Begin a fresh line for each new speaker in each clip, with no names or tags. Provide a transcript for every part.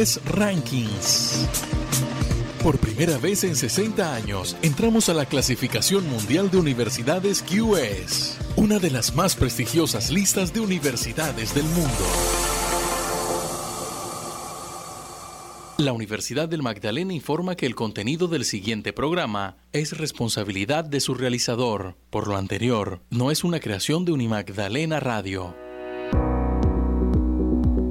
Rankings. Por primera vez en 60 años, entramos a la clasificación mundial de universidades QS, una de las más prestigiosas listas de universidades del mundo. La Universidad del Magdalena informa que el contenido del siguiente programa es responsabilidad de su realizador. Por lo anterior, no es una creación de Unimagdalena Radio.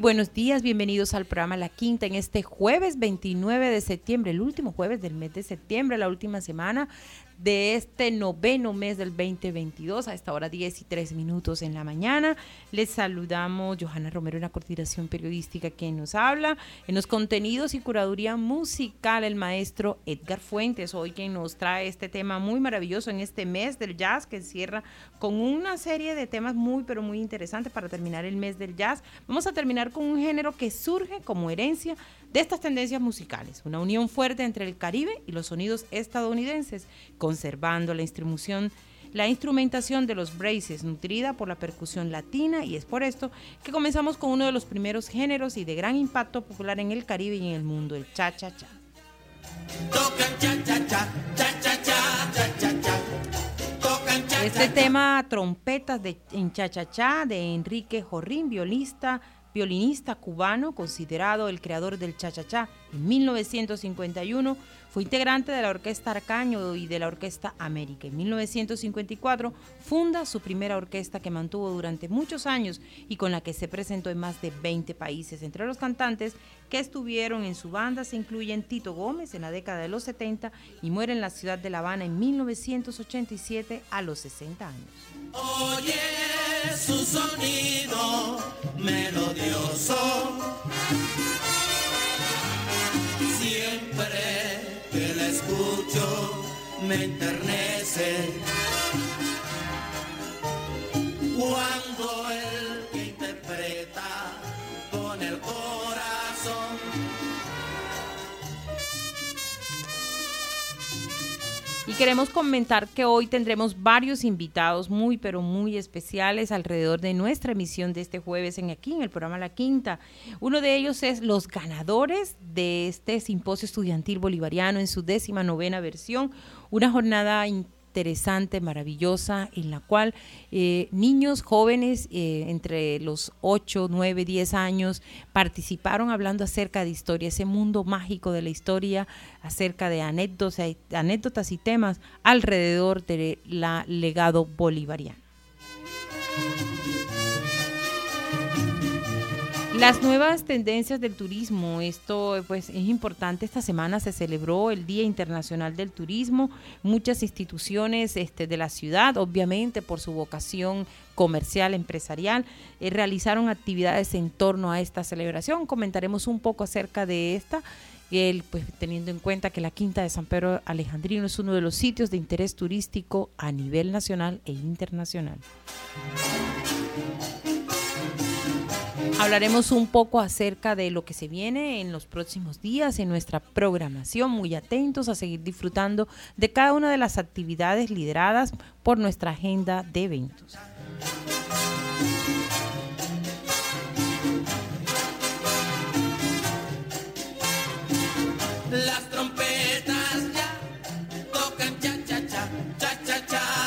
Buenos días, bienvenidos al programa La Quinta en este jueves 29 de septiembre, el último jueves del mes de septiembre, la última semana de este noveno mes del 2022, a esta hora 10 y 3 minutos en la mañana. Les saludamos Johanna Romero en la coordinación periodística que nos habla, en los contenidos y curaduría musical el maestro Edgar Fuentes, hoy quien nos trae este tema muy maravilloso en este mes del jazz que cierra con una serie de temas muy pero muy interesantes para terminar el mes del jazz. Vamos a terminar con un género que surge como herencia de estas tendencias musicales, una unión fuerte entre el Caribe y los sonidos estadounidenses, conservando la instrumentación la instrumentación de los braces nutrida por la percusión latina y es por esto que comenzamos con uno de los primeros géneros y de gran impacto popular en el Caribe y en el mundo, el cha-cha-cha. Este tema, trompetas de, en cha-cha-cha de Enrique Jorrín, violista, violinista cubano considerado el creador del cha-cha-cha. En 1951 fue integrante de la Orquesta Arcaño y de la Orquesta América. En 1954 funda su primera orquesta que mantuvo durante muchos años y con la que se presentó en más de 20 países. Entre los cantantes que estuvieron en su banda se incluyen Tito Gómez en la década de los 70 y muere en la ciudad de La Habana en 1987 a los 60 años.
Oye su sonido melodioso. Siempre que la escucho me enternece. Cuando el que interpreta con el corazón.
Queremos comentar que hoy tendremos varios invitados muy, pero muy especiales alrededor de nuestra emisión de este jueves en aquí, en el programa La Quinta. Uno de ellos es los ganadores de este simposio estudiantil bolivariano en su décima novena versión, una jornada interesante, maravillosa, en la cual eh, niños jóvenes eh, entre los 8, 9, 10 años participaron hablando acerca de historia, ese mundo mágico de la historia, acerca de anécdotas, anécdotas y temas alrededor del legado bolivariano. Las nuevas tendencias del turismo, esto pues es importante. Esta semana se celebró el Día Internacional del Turismo. Muchas instituciones este, de la ciudad, obviamente por su vocación comercial, empresarial, eh, realizaron actividades en torno a esta celebración. Comentaremos un poco acerca de esta. El, pues, teniendo en cuenta que la Quinta de San Pedro Alejandrino es uno de los sitios de interés turístico a nivel nacional e internacional. Hablaremos un poco acerca de lo que se viene en los próximos días en nuestra programación. Muy atentos a seguir disfrutando de cada una de las actividades lideradas por nuestra agenda de eventos.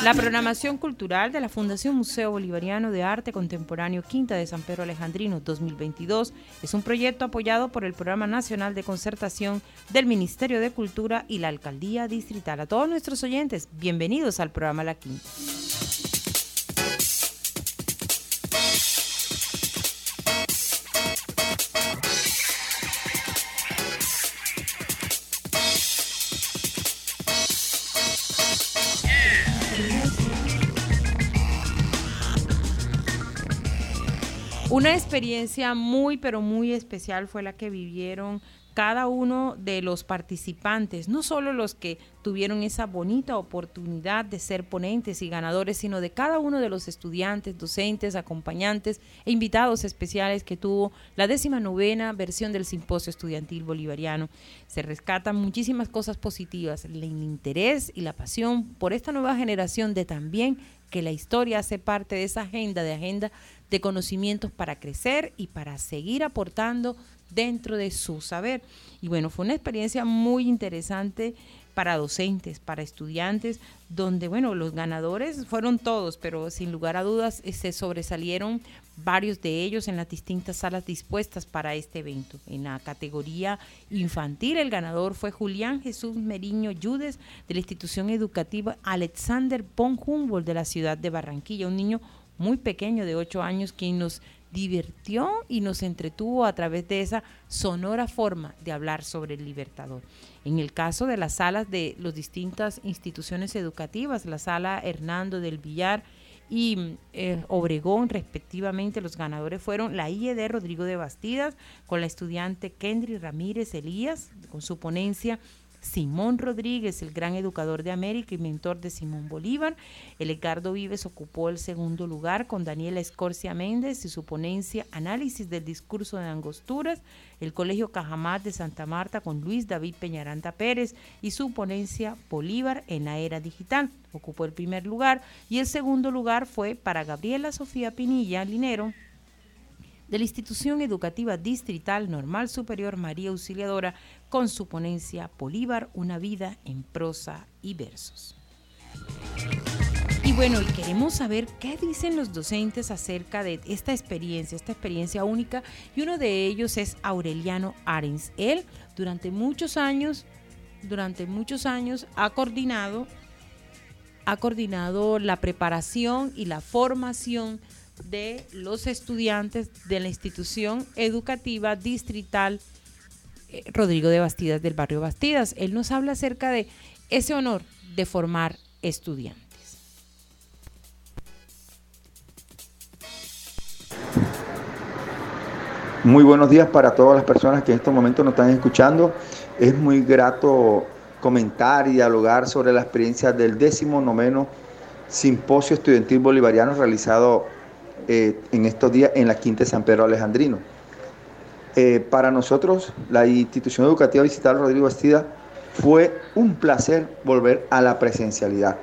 La programación cultural de la Fundación Museo Bolivariano de Arte Contemporáneo Quinta de San Pedro Alejandrino 2022 es un proyecto apoyado por el Programa Nacional de Concertación del Ministerio de Cultura y la Alcaldía Distrital. A todos nuestros oyentes, bienvenidos al programa La Quinta. Una experiencia muy, pero muy especial fue la que vivieron cada uno de los participantes, no solo los que tuvieron esa bonita oportunidad de ser ponentes y ganadores, sino de cada uno de los estudiantes, docentes, acompañantes e invitados especiales que tuvo la décima novena versión del Simposio Estudiantil Bolivariano. Se rescatan muchísimas cosas positivas, el interés y la pasión por esta nueva generación de también que la historia hace parte de esa agenda, de agenda de conocimientos para crecer y para seguir aportando dentro de su saber. Y bueno, fue una experiencia muy interesante para docentes, para estudiantes, donde, bueno, los ganadores fueron todos, pero sin lugar a dudas eh, se sobresalieron varios de ellos en las distintas salas dispuestas para este evento. En la categoría infantil, el ganador fue Julián Jesús Meriño Yudes de la institución educativa Alexander von Humboldt de la ciudad de Barranquilla, un niño muy pequeño de ocho años quien nos divirtió y nos entretuvo a través de esa sonora forma de hablar sobre el libertador. En el caso de las salas de las distintas instituciones educativas, la sala Hernando del Villar y eh, Obregón, respectivamente, los ganadores fueron la IED Rodrigo de Bastidas, con la estudiante Kendry Ramírez Elías, con su ponencia Simón Rodríguez, el gran educador de América y mentor de Simón Bolívar. El Edgardo Vives ocupó el segundo lugar con Daniela Escorcia Méndez y su ponencia Análisis del discurso de Angosturas. El Colegio Cajamat de Santa Marta con Luis David Peñaranta Pérez y su ponencia Bolívar en la era digital. Ocupó el primer lugar y el segundo lugar fue para Gabriela Sofía Pinilla Linero de la Institución Educativa Distrital Normal Superior María Auxiliadora con su ponencia Bolívar, una vida en prosa y versos. Y bueno, y queremos saber qué dicen los docentes acerca de esta experiencia, esta experiencia única, y uno de ellos es Aureliano Arens. Él durante muchos años, durante muchos años ha coordinado ha coordinado la preparación y la formación de los estudiantes de la institución educativa distrital eh, Rodrigo de Bastidas del barrio Bastidas. Él nos habla acerca de ese honor de formar estudiantes.
Muy buenos días para todas las personas que en estos momentos nos están escuchando. Es muy grato comentar y dialogar sobre la experiencia del décimo noveno simposio estudiantil bolivariano realizado eh, en estos días en la Quinta de San Pedro Alejandrino. Eh, para nosotros, la institución educativa digital Rodrigo Bastida Fue un placer volver a la presencialidad.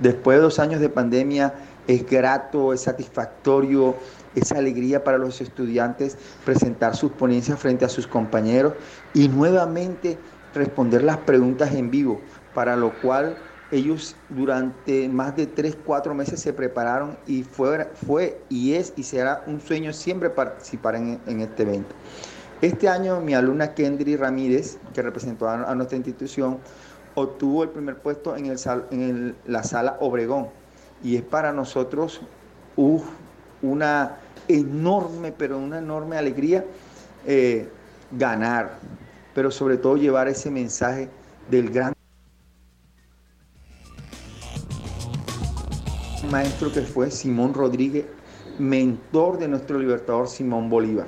Después de dos años de pandemia, es grato, es satisfactorio, es alegría para los estudiantes presentar sus ponencias frente a sus compañeros y nuevamente responder las preguntas en vivo, para lo cual ellos durante más de tres, cuatro meses se prepararon y fue, fue y es y será un sueño siempre participar en, este evento. Este año mi alumna Kendry Ramírez, que representó a, nuestra institución, obtuvo el primer puesto en, el, en la sala Obregón y es para nosotros una enorme, pero una enorme alegría eh, ganar, pero sobre todo llevar ese mensaje del gran maestro que fue Simón Rodríguez, mentor de nuestro libertador Simón Bolívar.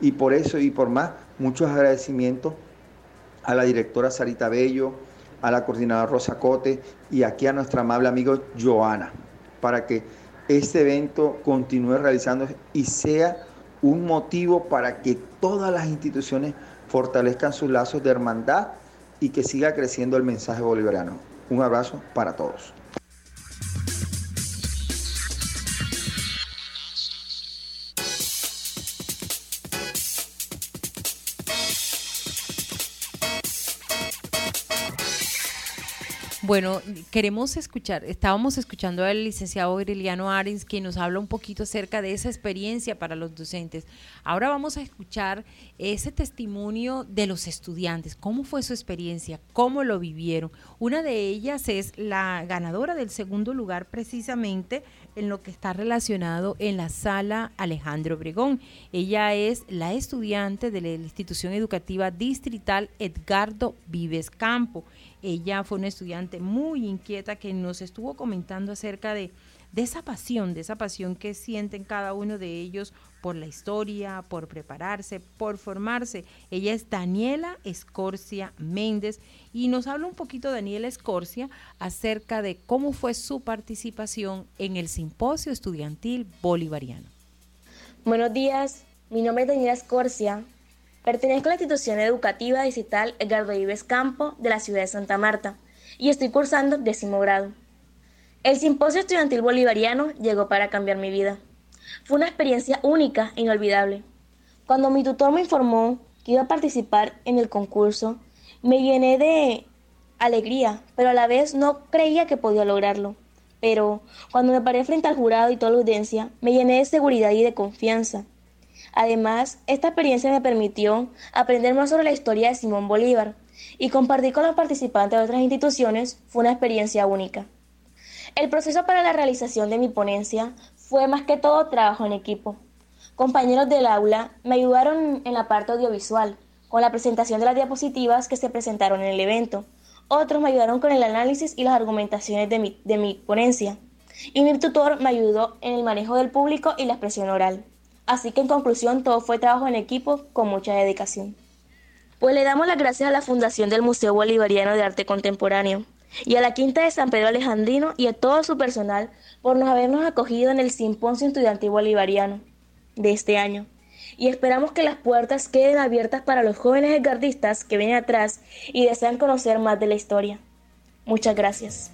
Y por eso y por más, muchos agradecimientos a la directora Sarita Bello, a la coordinadora Rosa Cote y aquí a nuestra amable amigo Joana, para que este evento continúe realizándose y sea un motivo para que todas las instituciones fortalezcan sus lazos de hermandad y que siga creciendo el mensaje bolivariano. Un abrazo para todos.
Bueno, queremos escuchar, estábamos escuchando al licenciado Aureliano Arens, quien nos habla un poquito acerca de esa experiencia para los docentes. Ahora vamos a escuchar ese testimonio de los estudiantes, cómo fue su experiencia, cómo lo vivieron. Una de ellas es la ganadora del segundo lugar precisamente en lo que está relacionado en la sala Alejandro Obregón. Ella es la estudiante de la institución educativa distrital Edgardo Vives Campo. Ella fue una estudiante muy inquieta que nos estuvo comentando acerca de, esa pasión, de esa pasión que sienten cada uno de ellos por la historia, por prepararse, por formarse. Ella es Daniela Escorcia Méndez y nos habla un poquito Daniela Escorcia acerca de cómo fue su participación en el Simposio Estudiantil Bolivariano.
Buenos días, mi nombre es Daniela Escorcia, Pertenezco a la institución educativa digital Edgardo Ives Campo de la ciudad de Santa Marta y estoy cursando décimo grado. El simposio estudiantil bolivariano llegó para cambiar mi vida. Fue una experiencia única e inolvidable. Cuando mi tutor me informó que iba a participar en el concurso, me llené de alegría, pero a la vez no creía que podía lograrlo. Pero cuando me paré frente al jurado y toda la audiencia, me llené de seguridad y de confianza Además, esta experiencia me permitió aprender más sobre la historia de Simón Bolívar y compartir con los participantes de otras instituciones fue una experiencia única. El proceso para la realización de mi ponencia fue más que todo trabajo en equipo. Compañeros del aula me ayudaron en la parte audiovisual, con la presentación de las diapositivas que se presentaron en el evento. Otros me ayudaron con el análisis y las argumentaciones de mi, de mi ponencia. Y mi tutor me ayudó en el manejo del público y la expresión oral. Así que en conclusión todo fue trabajo en equipo con mucha dedicación. Pues le damos las gracias a la Fundación del Museo Bolivariano de Arte Contemporáneo y a la Quinta de San Pedro Alejandrino y a todo su personal por nos habernos acogido en el Simposio Estudiantil Bolivariano de este año. Y esperamos que las puertas queden abiertas para los jóvenes edgardistas que vienen atrás y desean conocer más de la historia. Muchas gracias.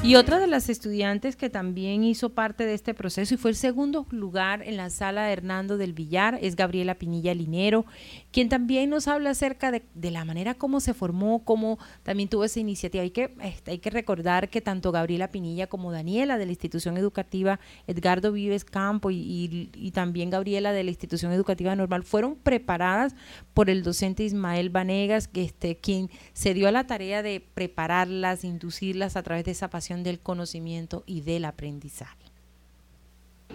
Y otra de las estudiantes que también hizo parte de este proceso y fue el segundo lugar en la sala de Hernando del Villar es Gabriela Pinilla Linero, quien también nos habla acerca de, la manera como se formó, cómo también tuvo esa iniciativa. Hay que, este, hay que recordar que tanto Gabriela Pinilla como Daniela de la institución educativa Edgardo Vives Campo y, y también Gabriela de la institución educativa normal fueron preparadas por el docente Ismael Vanegas, que este, quien se dio a la tarea de prepararlas, inducirlas a través de esa pasión del conocimiento y del aprendizaje.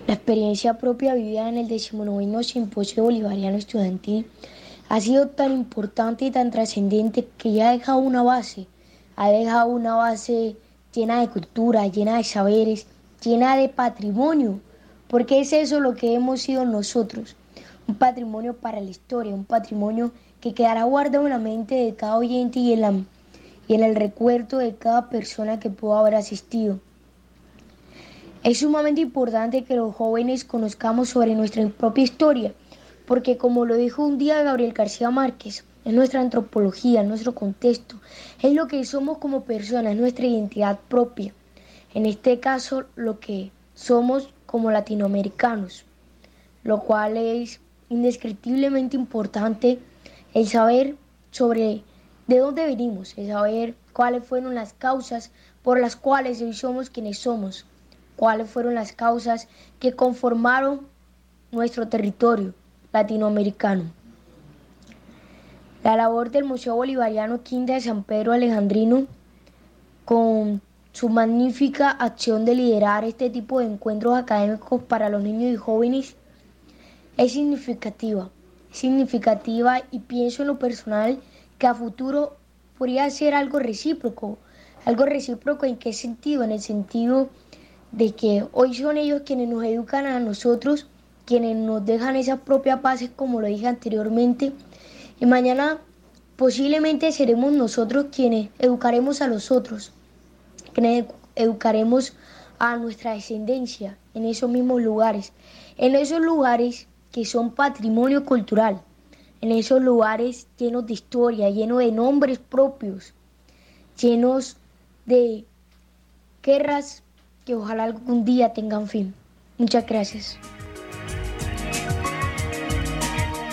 La experiencia propia vivida en el 19 Simposio Bolivariano Estudiantil ha sido tan importante y tan trascendente que ya ha dejado una base, ha dejado una base llena de cultura, llena de saberes, llena de patrimonio, porque es eso lo que hemos sido nosotros, un patrimonio para la historia, un patrimonio que quedará guardado en la mente de cada oyente y en la y en el recuerdo de cada persona que pudo haber asistido. Es sumamente importante que los jóvenes conozcamos sobre nuestra propia historia, porque como lo dijo un día Gabriel García Márquez, es nuestra antropología, nuestro contexto, es lo que somos como personas, nuestra identidad propia. En este caso, lo que somos como latinoamericanos, lo cual es indescriptiblemente importante el saber sobre de dónde venimos, el saber cuáles fueron las causas por las cuales hoy somos quienes somos, cuáles fueron las causas que conformaron nuestro territorio latinoamericano. La labor del Museo Bolivariano Quinta de San Pedro Alejandrino, con su magnífica acción de liderar este tipo de encuentros académicos para los niños y jóvenes, es significativa. significativa y pienso en lo personal que a futuro podría ser algo recíproco. Algo recíproco en qué sentido? En el sentido de que hoy son ellos quienes nos educan a nosotros, quienes nos dejan esas propias bases como lo dije anteriormente, y mañana posiblemente seremos nosotros quienes educaremos a los otros, quienes educaremos a nuestra descendencia en esos mismos lugares, en esos lugares que son patrimonio cultural, en esos lugares llenos de historia, llenos de nombres propios, llenos de guerras que ojalá algún día tengan fin. Muchas gracias.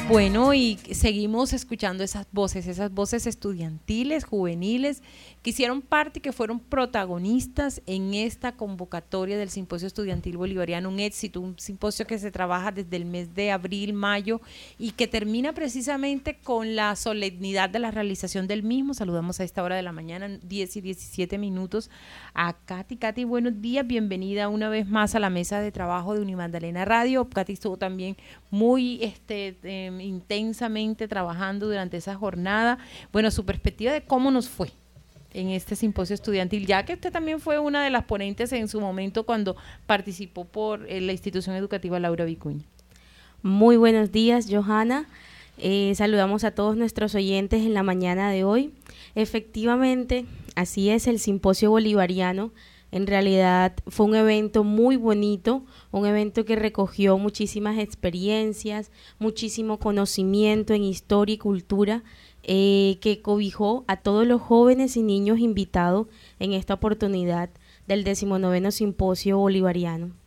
Bueno, y seguimos escuchando esas voces, esas voces estudiantiles, juveniles, que hicieron parte y que fueron protagonistas en esta convocatoria del Simposio Estudiantil Bolivariano, un éxito, un simposio que se trabaja desde el mes de abril, mayo y que termina precisamente con la solemnidad de la realización del mismo. Saludamos a esta hora de la mañana, 10 y 17 minutos, a Katy. Katy, buenos días, bienvenida una vez más a la mesa de trabajo de Unimandalena Radio. Katy estuvo también muy este, em, intensamente trabajando durante esa jornada. Bueno, su perspectiva de cómo nos fue en este simposio estudiantil, ya que usted también fue una de las ponentes en su momento cuando participó por eh, la institución educativa Laura Vicuña.
Muy buenos días, Johanna. Eh, saludamos a todos nuestros oyentes en la mañana de hoy. Efectivamente, así es el simposio bolivariano. En realidad fue un evento muy bonito, un evento que recogió muchísimas experiencias, muchísimo conocimiento en historia y cultura eh, que cobijó a todos los jóvenes y niños invitados en esta oportunidad del decimonoveno simposio bolivariano.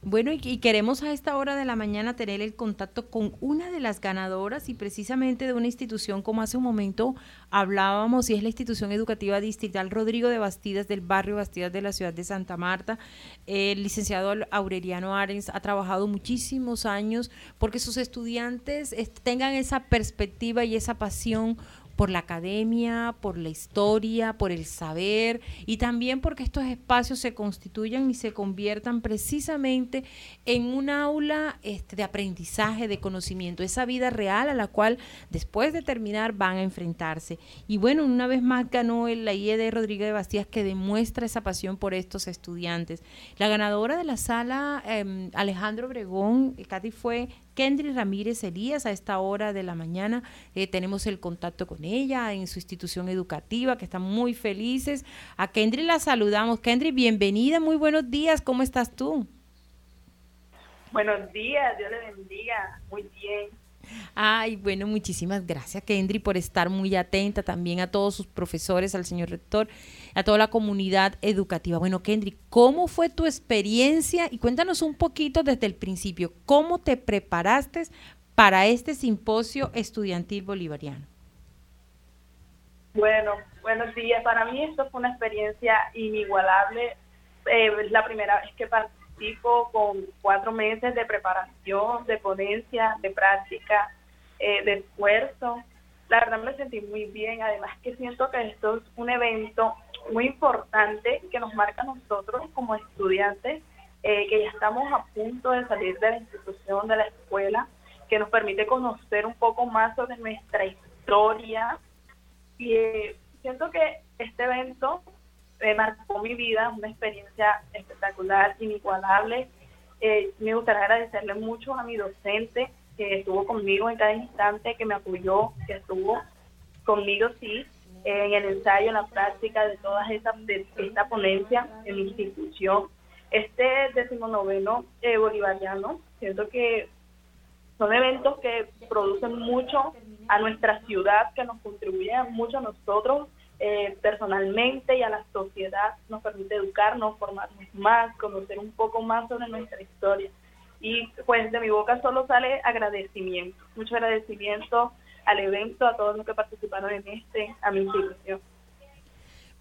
Bueno, y, queremos a esta hora de la mañana tener el contacto con una de las ganadoras y precisamente de una institución como hace un momento hablábamos y es la institución educativa distrital Rodrigo de Bastidas del barrio Bastidas de la ciudad de Santa Marta. El licenciado Aureliano Arens ha trabajado muchísimos años porque sus estudiantes tengan esa perspectiva y esa pasión por la academia, por la historia, por el saber y también porque estos espacios se constituyan y se conviertan precisamente en un aula este, de aprendizaje, de conocimiento, esa vida real a la cual después de terminar van a enfrentarse. Y bueno, una vez más ganó el, la IED Rodríguez de Bastías que demuestra esa pasión por estos estudiantes. La ganadora de la sala, em, Alejandro Obregón, Katy, fue Kendry Ramírez Elías a esta hora de la mañana. Eh, tenemos el contacto con ella en su institución educativa, que están muy felices. A Kendry la saludamos. Kendry, bienvenida, muy buenos días. ¿Cómo estás tú?
Buenos días, Dios le bendiga. Muy bien.
Ay, bueno, muchísimas gracias, Kendry, por estar muy atenta también a todos sus profesores, al señor rector, a toda la comunidad educativa. Bueno, Kendry, ¿cómo fue tu experiencia? Y cuéntanos un poquito desde el principio, ¿cómo te preparaste para este simposio estudiantil bolivariano?
Bueno, buenos días. Para mí esto fue una experiencia inigualable. Eh, es la primera vez que participo con cuatro meses de preparación, de ponencia, de práctica, eh, de esfuerzo. La verdad me sentí muy bien, además que siento que esto es un evento muy importante que nos marca a nosotros como estudiantes, eh, que ya estamos a punto de salir de la institución, de la escuela, que nos permite conocer un poco más sobre nuestra historia. Y eh, siento que este evento me marcó mi vida, una experiencia espectacular, inigualable. Eh, me gustaría agradecerle mucho a mi docente que estuvo conmigo en cada instante, que me apoyó, que estuvo conmigo, sí, en el ensayo, en la práctica de todas estas, de esta ponencia en mi institución. Este decimonoveno eh, bolivariano, siento que son eventos que producen mucho a nuestra ciudad, que nos contribuyen mucho a nosotros eh, personalmente y a la sociedad, nos permite educarnos, formarnos más, conocer un poco más sobre nuestra historia. Y pues de mi boca solo sale agradecimiento, mucho agradecimiento al evento, a todos los que participaron en este, a mi institución.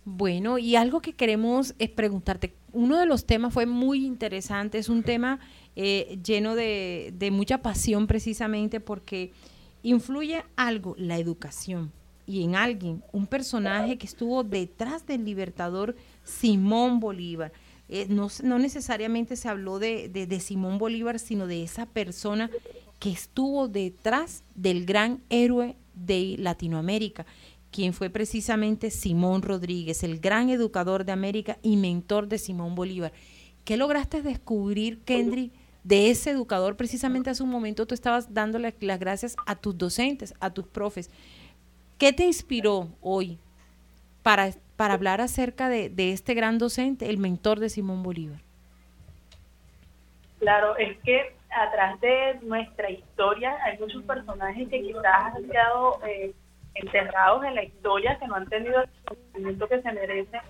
Bueno, y algo que queremos es preguntarte, uno de los temas fue muy interesante, es un tema eh, lleno de, de mucha pasión precisamente porque influye algo, la educación, y en alguien, un personaje que estuvo detrás del libertador Simón Bolívar. Eh, no, no, necesariamente se habló de, de, Simón Bolívar, sino de esa persona que estuvo detrás del gran héroe de Latinoamérica quien fue precisamente Simón Rodríguez, el gran educador de América y mentor de Simón Bolívar. ¿Qué lograste descubrir, Kendry, de ese educador? Precisamente hace un momento tú estabas dándole las gracias a tus docentes, a tus profes. ¿Qué te inspiró hoy para, para hablar acerca de, este gran docente, el mentor de Simón Bolívar?
Claro, es que atrás de nuestra historia hay muchos personajes que quizás han quedado... Eh, enterrados en la historia, que no han tenido el conocimiento que se merecen.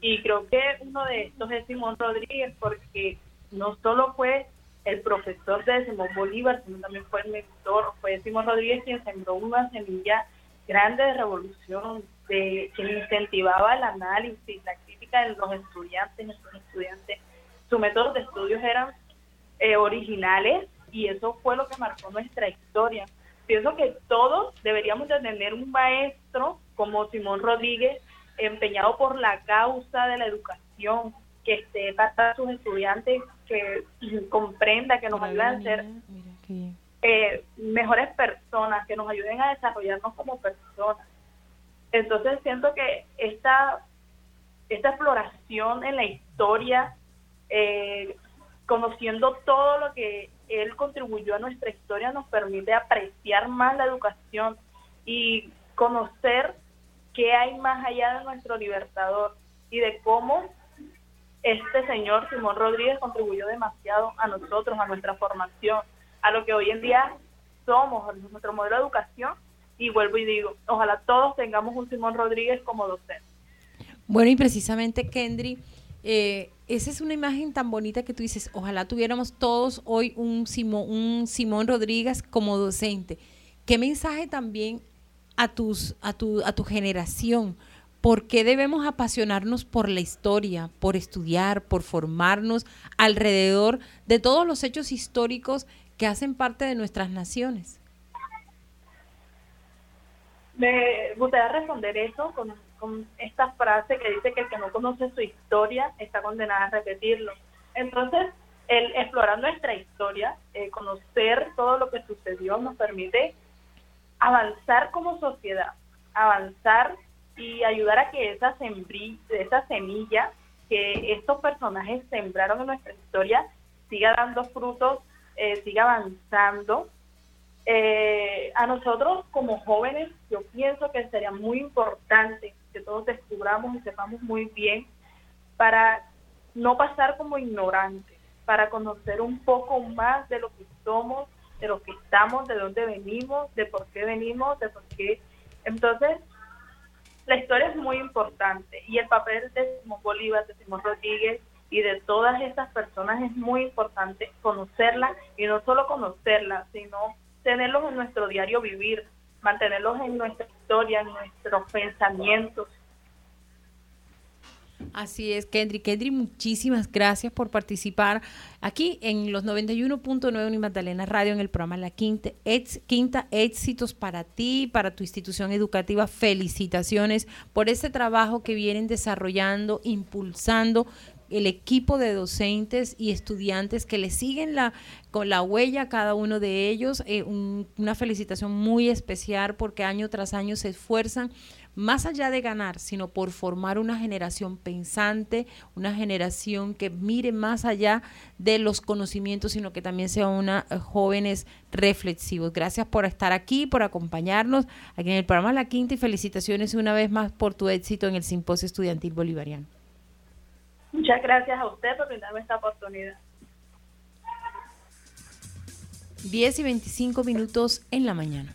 Y creo que uno de estos es Simón Rodríguez, porque no solo fue el profesor de Simón Bolívar, sino también fue el mentor, fue Simón Rodríguez quien sembró una semilla grande de revolución, de quien incentivaba el análisis, la crítica de los estudiantes, nuestros estudiantes. Sus métodos de estudios eran eh, originales y eso fue lo que marcó nuestra historia pienso que todos deberíamos de tener un maestro como Simón Rodríguez empeñado por la causa de la educación, que esté para sus estudiantes, que comprenda, que nos ayuden a ser eh, mejores personas, que nos ayuden a desarrollarnos como personas. Entonces siento que esta, esta exploración en la historia, eh, conociendo todo lo que él contribuyó a nuestra historia, nos permite apreciar más la educación y conocer qué hay más allá de nuestro libertador y de cómo este señor Simón Rodríguez contribuyó demasiado a nosotros, a nuestra formación, a lo que hoy en día somos, a nuestro modelo de educación. Y vuelvo y digo, ojalá todos tengamos un Simón Rodríguez como docente.
Bueno, y precisamente, Kendry, eh, esa es una imagen tan bonita que tú dices, ojalá tuviéramos todos hoy un Simón, un Simón Rodríguez como docente. ¿Qué mensaje también a, tus, a, tu, a tu generación? ¿Por qué debemos apasionarnos por la historia, por estudiar, por formarnos alrededor de todos los hechos históricos que hacen parte de nuestras naciones?
Me gustaría responder eso con esta frase que dice que el que no conoce su historia está condenado a repetirlo. Entonces, el explorar nuestra historia, eh, conocer todo lo que sucedió, nos permite avanzar como sociedad, avanzar y ayudar a que esa, esa semilla que estos personajes sembraron en nuestra historia siga dando frutos, eh, siga avanzando. Eh, a nosotros como jóvenes, yo pienso que sería muy importante que todos descubramos y sepamos muy bien para no pasar como ignorantes, para conocer un poco más de lo que somos, de lo que estamos, de dónde venimos, de por qué venimos, de por qué. Entonces, la historia es muy importante y el papel de Simón Bolívar, de Simón Rodríguez y de todas estas personas es muy importante conocerla y no solo conocerla, sino tenerlos en nuestro diario vivir, mantenerlos en nuestra historia, en nuestros pensamientos.
Así es, Kendry. Kendry, muchísimas gracias por participar aquí en los 91.9 Unimagdalena Radio en el programa La Quinta, Quinta. Éxitos para ti, para tu institución educativa. Felicitaciones por ese trabajo que vienen desarrollando, impulsando el equipo de docentes y estudiantes que le siguen la, con la huella a cada uno de ellos. Eh, una felicitación muy especial porque año tras año se esfuerzan más allá de ganar, sino por formar una generación pensante, una generación que mire más allá de los conocimientos, sino que también sea una eh, jóvenes reflexivos. Gracias por estar aquí, por acompañarnos aquí en el programa La Quinta y felicitaciones una vez más por tu éxito en el Simposio Estudiantil Bolivariano.
Muchas gracias a usted por brindarme esta oportunidad.
10 y 25 minutos en la mañana.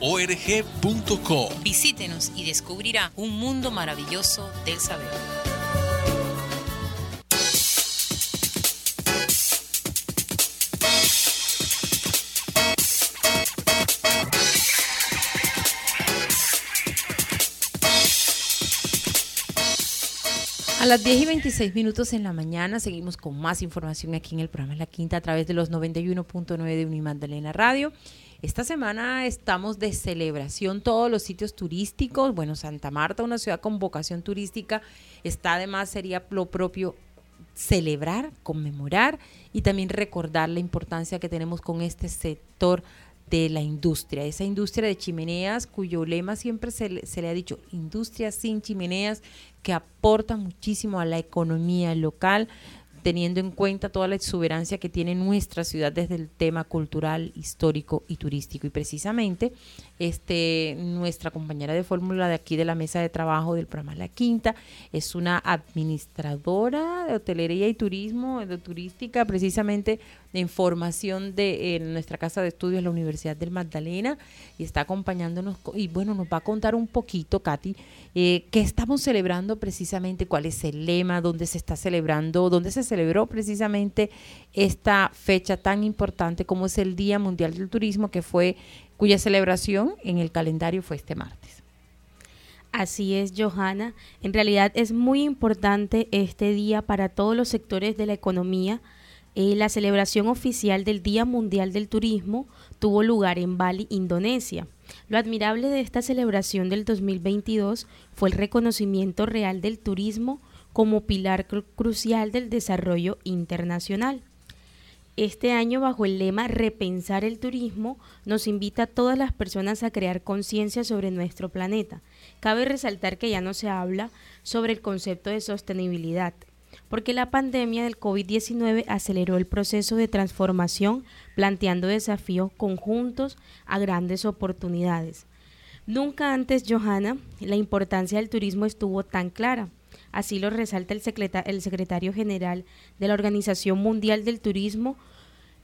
org.co.
Visítenos y descubrirá un mundo maravilloso del saber.
A las 10 y 26 minutos en la mañana seguimos con más información aquí en el programa La Quinta a través de los 91.9 de Unimandalena Radio esta semana estamos de celebración todos los sitios turísticos. Bueno, Santa Marta, una ciudad con vocación turística, está además, sería lo propio celebrar, conmemorar y también recordar la importancia que tenemos con este sector de la industria, esa industria de chimeneas cuyo lema siempre se le, se le, ha dicho, industria sin chimeneas, que aporta muchísimo a la economía local, teniendo en cuenta toda la exuberancia que tiene nuestra ciudad desde el tema cultural, histórico y turístico. Y precisamente este, nuestra compañera de fórmula de aquí de la mesa de trabajo del programa La Quinta es una administradora de hotelería y turismo, de turística, precisamente de información de nuestra casa de estudios, la Universidad del Magdalena, y está acompañándonos. Y bueno, nos va a contar un poquito, Katy, eh, qué estamos celebrando precisamente, cuál es el lema, dónde se está celebrando, dónde se celebró precisamente esta fecha tan importante como es el Día Mundial del Turismo, que fue cuya celebración en el calendario fue este martes.
Así es, Johanna. En realidad es muy importante este día para todos los sectores de la economía. Eh, la celebración oficial del Día Mundial del Turismo tuvo lugar en Bali, Indonesia. Lo admirable de esta celebración del 2022 fue el reconocimiento real del turismo como pilar crucial del desarrollo internacional. Este año, bajo el lema Repensar el turismo, nos invita a todas las personas a crear conciencia sobre nuestro planeta. Cabe resaltar que ya no se habla sobre el concepto de sostenibilidad, porque la pandemia del COVID-19 aceleró el proceso de transformación, planteando desafíos conjuntos a grandes oportunidades. Nunca antes, Johanna, la importancia del turismo estuvo tan clara. Así lo resalta el, secretario general de la Organización Mundial del Turismo,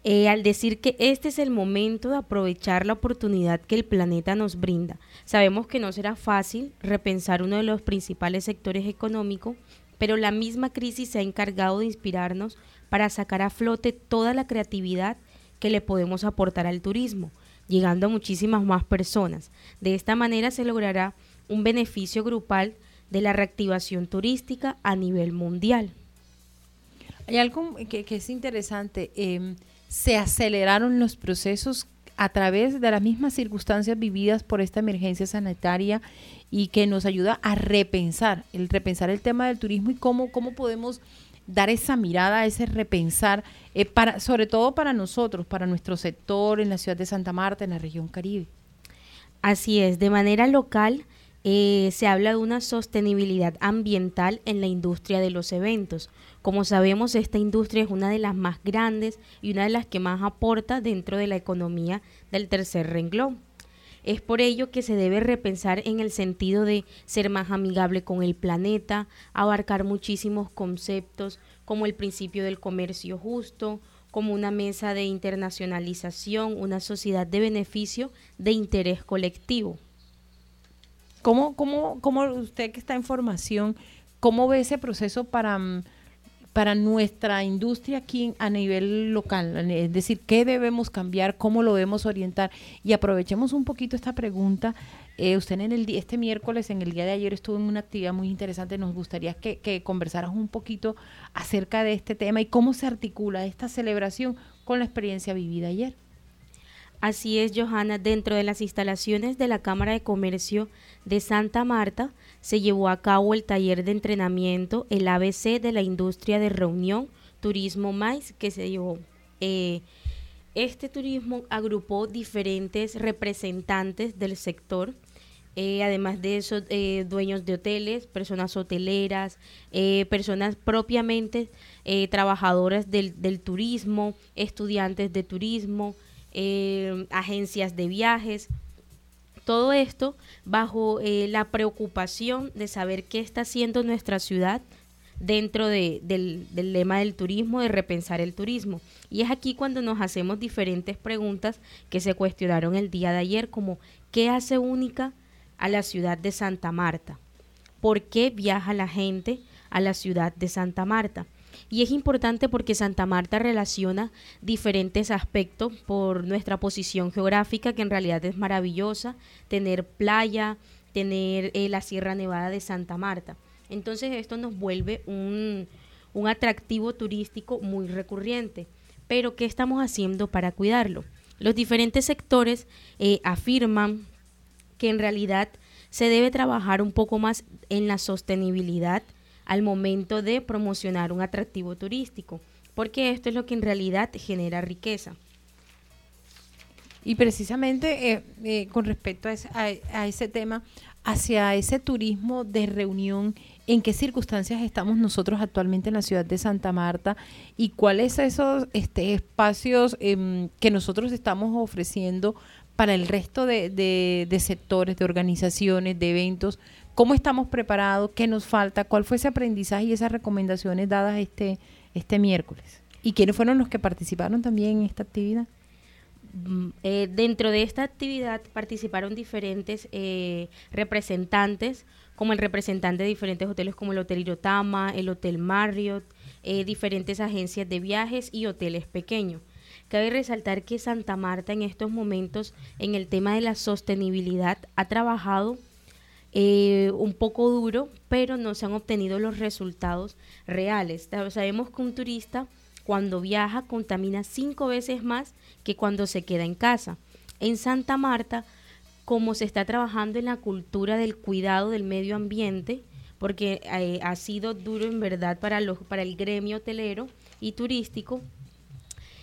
eh, al decir que este es el momento de aprovechar la oportunidad que el planeta nos brinda. Sabemos que no será fácil repensar uno de los principales sectores económicos, pero la misma crisis se ha encargado de inspirarnos para sacar a flote toda la creatividad que le podemos aportar al turismo, llegando a muchísimas más personas. De esta manera se logrará un beneficio grupal de la reactivación turística a nivel mundial.
Hay algo que, es interesante. Em, se aceleraron los procesos a través de las mismas circunstancias vividas por esta emergencia sanitaria y que nos ayuda a repensar, el repensar el tema del turismo y cómo, cómo podemos dar esa mirada, ese repensar, eh, para, sobre todo para nosotros, para nuestro sector en la ciudad de Santa Marta, en la región Caribe.
Así es, de manera local eh, se habla de una sostenibilidad ambiental en la industria de los eventos. Como sabemos, esta industria es una de las más grandes y una de las que más aporta dentro de la economía del tercer renglón. Es por ello que se debe repensar en el sentido de ser más amigable con el planeta, abarcar muchísimos conceptos como el principio del comercio justo, como una mesa de internacionalización, una sociedad de beneficio de interés colectivo.
¿Cómo, cómo, cómo usted que está en formación, cómo ve ese proceso para, mm, para nuestra industria aquí a nivel local? Es decir, ¿qué debemos cambiar? ¿Cómo lo debemos orientar? Y aprovechemos un poquito esta pregunta. Eh, usted en el este miércoles, en el día de ayer, estuvo en una actividad muy interesante. Nos gustaría que, que conversaras un poquito acerca de este tema y cómo se articula esta celebración con la experiencia vivida ayer.
Así es, Johanna, dentro de las instalaciones de la Cámara de Comercio de Santa Marta se llevó a cabo el taller de entrenamiento, el ABC de la industria de reunión Turismo Mais que se llevó. Eh, este turismo agrupó diferentes representantes del sector, eh, además de eso, eh, dueños de hoteles, personas hoteleras, personas propiamente trabajadoras del, del, turismo, estudiantes de turismo, agencias de viajes. Todo esto bajo la preocupación de saber qué está haciendo nuestra ciudad dentro de, del, del, lema del turismo, de repensar el turismo. Y es aquí cuando nos hacemos diferentes preguntas que se cuestionaron el día de ayer, como ¿qué hace única a la ciudad de Santa Marta? ¿Por qué viaja la gente a la ciudad de Santa Marta? Y es importante porque Santa Marta relaciona diferentes aspectos por nuestra posición geográfica, que en realidad es maravillosa, tener playa, tener eh, la Sierra Nevada de Santa Marta. Entonces esto nos vuelve un, atractivo turístico muy recurrente. Pero ¿qué estamos haciendo para cuidarlo? Los diferentes sectores eh, afirman que en realidad se debe trabajar un poco más en la sostenibilidad al momento de promocionar un atractivo turístico, porque esto es lo que en realidad genera riqueza.
Y precisamente eh, eh, con respecto a ese tema, hacia ese turismo de reunión en qué circunstancias estamos nosotros actualmente en la ciudad de Santa Marta y cuáles esos este, espacios em, que nosotros estamos ofreciendo para el resto de, de, sectores, de organizaciones, de eventos, cómo estamos preparados, qué nos falta, cuál fue ese aprendizaje y esas recomendaciones dadas este, este miércoles. ¿Y quiénes fueron los que participaron también en esta actividad?
Mm, eh, dentro de esta actividad participaron diferentes eh, representantes como el representante de diferentes hoteles como el Hotel Irotama, el Hotel Marriott, eh, diferentes agencias de viajes y hoteles pequeños. Cabe resaltar que Santa Marta en estos momentos en el tema de la sostenibilidad ha trabajado eh, un poco duro, pero no se han obtenido los resultados reales. Sabemos que un turista cuando viaja contamina cinco veces más que cuando se queda en casa. En Santa Marta cómo se está trabajando en la cultura del cuidado del medio ambiente, porque eh, ha sido duro en verdad para, para el gremio hotelero y turístico,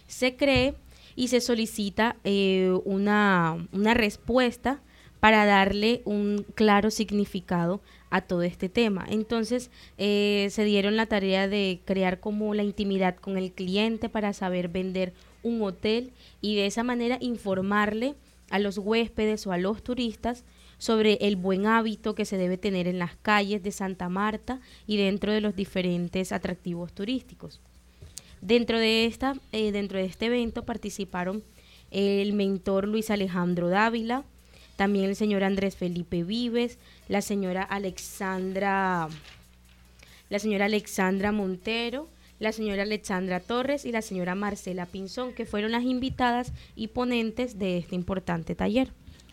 se cree y se solicita eh, una respuesta para darle un claro significado a todo este tema. Entonces eh, se dieron la tarea de crear como la intimidad con el cliente para saber vender un hotel y de esa manera informarle a los huéspedes o a los turistas sobre el buen hábito que se debe tener en las calles de Santa Marta y dentro de los diferentes atractivos turísticos. Dentro de, esta, eh, dentro de este evento participaron el mentor Luis Alejandro Dávila, también el señor Andrés Felipe Vives, la señora Alexandra, la señora Alexandra Montero, la señora Alexandra Torres y la señora Marcela Pinzón, que fueron las invitadas y ponentes de este importante taller.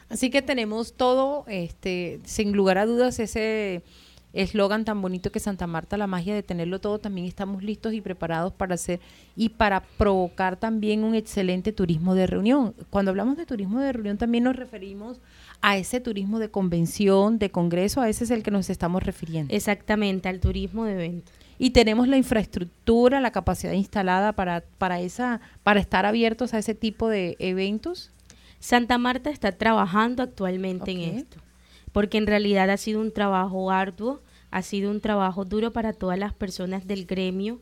Así que tenemos todo, este, sin lugar a dudas, ese eslogan tan bonito que Santa Marta, la magia de tenerlo todo, también estamos listos y preparados para hacer y para provocar también un excelente turismo de reunión. Cuando hablamos de turismo de reunión también nos referimos a ese turismo de convención, de congreso, a ese es el que nos estamos refiriendo.
Exactamente, al turismo de eventos
y tenemos la infraestructura, la capacidad instalada para, para, esa, para estar abiertos a ese tipo de eventos?
Santa Marta está trabajando actualmente en esto, porque en realidad ha sido un trabajo arduo, ha sido un trabajo duro para todas las personas del gremio,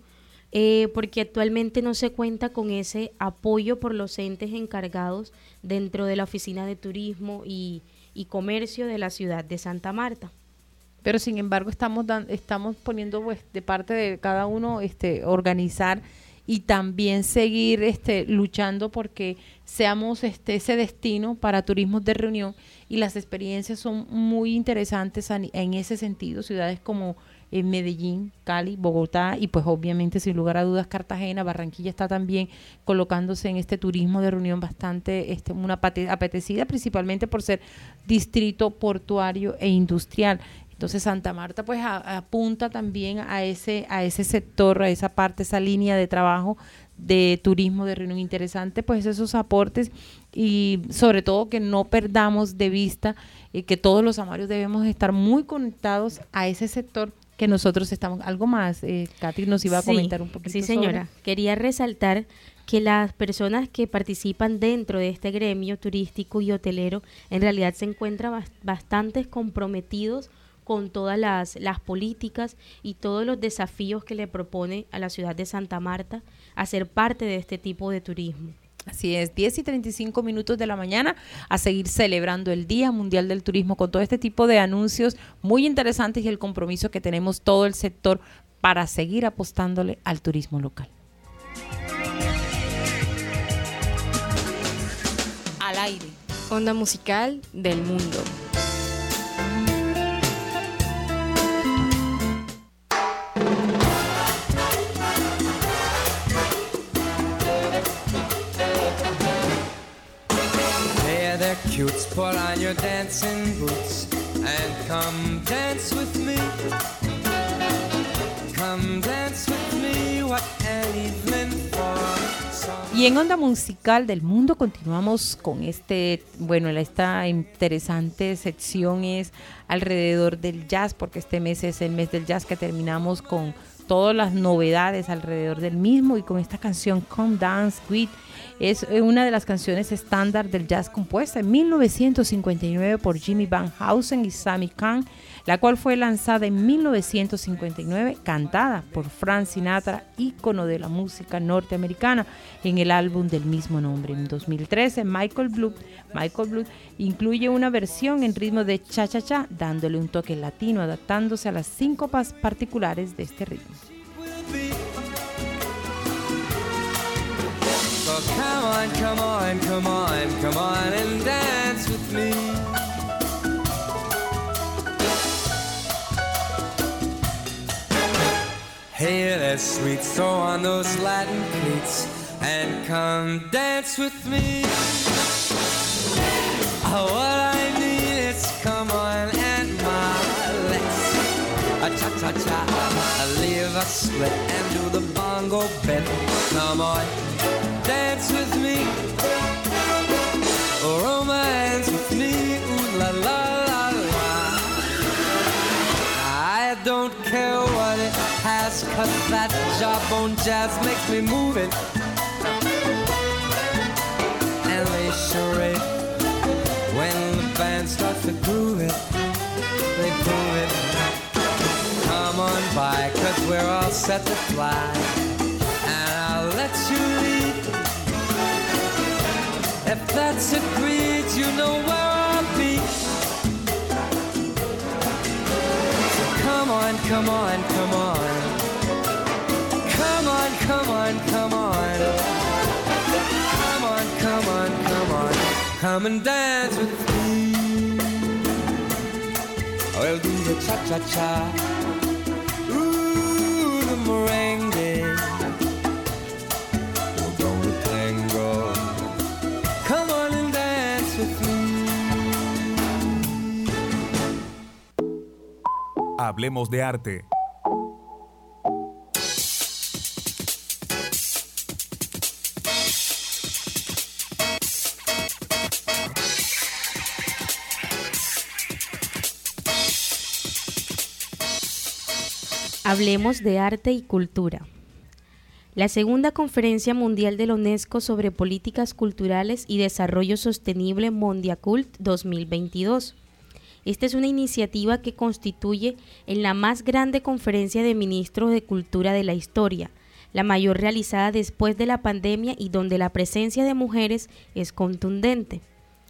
eh, porque actualmente no se cuenta con ese apoyo por los entes encargados dentro de la Oficina de Turismo y, y Comercio de la ciudad de Santa Marta.
Pero sin embargo estamos estamos poniendo pues, de parte de cada uno este organizar y también seguir este luchando porque seamos este ese destino para turismos de reunión y las experiencias son muy interesantes en ese sentido ciudades como eh, Medellín, Cali, Bogotá y pues obviamente sin lugar a dudas Cartagena, Barranquilla está también colocándose en este turismo de reunión bastante este, una apetecida principalmente por ser distrito portuario e industrial. Entonces Santa Marta pues apunta también a ese, a ese sector, a esa parte, esa línea de trabajo de turismo de reunión interesante, pues esos aportes y sobre todo que no perdamos de vista eh, que todos los amarios debemos estar muy conectados a ese sector que nosotros estamos. Algo más, eh, Katy nos iba a comentar un poquito.
Sí, señora. Quería resaltar que las personas que participan dentro de este gremio turístico y hotelero en realidad se encuentran bastante comprometidos con todas las, las políticas y todos los desafíos que le propone a la ciudad de Santa Marta hacer parte de este tipo de turismo.
Así es, 10 y 35 minutos de la mañana a seguir celebrando el Día Mundial del Turismo con todo este tipo de anuncios muy interesantes y el compromiso que tenemos todo el sector para seguir apostándole al turismo local.
Al aire. Onda musical del mundo.
Cutes, put on your dancing boots and come dance with me.
Y en Onda Musical del Mundo continuamos con este, bueno, esta interesante sección es alrededor del jazz, porque este mes es el mes del jazz que terminamos con todas las novedades alrededor del mismo y con esta canción Come Dance With. Es eh, una de las canciones estándar del jazz compuesta en 1959 por Jimmy Van Heusen y Sammy Kahn, la cual fue lanzada en 1959, cantada por Frank Sinatra, ícono de la música norteamericana, en el álbum del mismo nombre. En 2013, Michael Bloom incluye una versión en ritmo de cha-cha-cha, dándole un toque latino, adaptándose a las síncopas particulares de este ritmo.
Hey there, sweet, throw on those Latin cleats and come dance with me. Oh, what I need is come on and my legs. A cha cha cha, I leave a split and do the bongo bit. Come on dance with me, romance with me, ooh la la la la. I don't care what it has, cause that jawbone jazz makes me move it. And they charade when the band starts to groove it, they prove it. Come on by, cause we're all set to fly. And I'll let you lead if that's agreed, you know where I'll be. Come on, come on, come on. Come on, come on, come on. Come on, come on, come on. Come and dance with me. I'll do the cha-cha-cha. Ooh, the merengue.
Hablemos de arte.
Hablemos de arte y cultura. La segunda conferencia mundial de la UNESCO sobre políticas culturales y desarrollo sostenible Mondiacult 2022 esta es una iniciativa que constituye en la más grande conferencia de ministros de cultura de la historia, la mayor realizada después de la pandemia y donde la presencia de mujeres es contundente.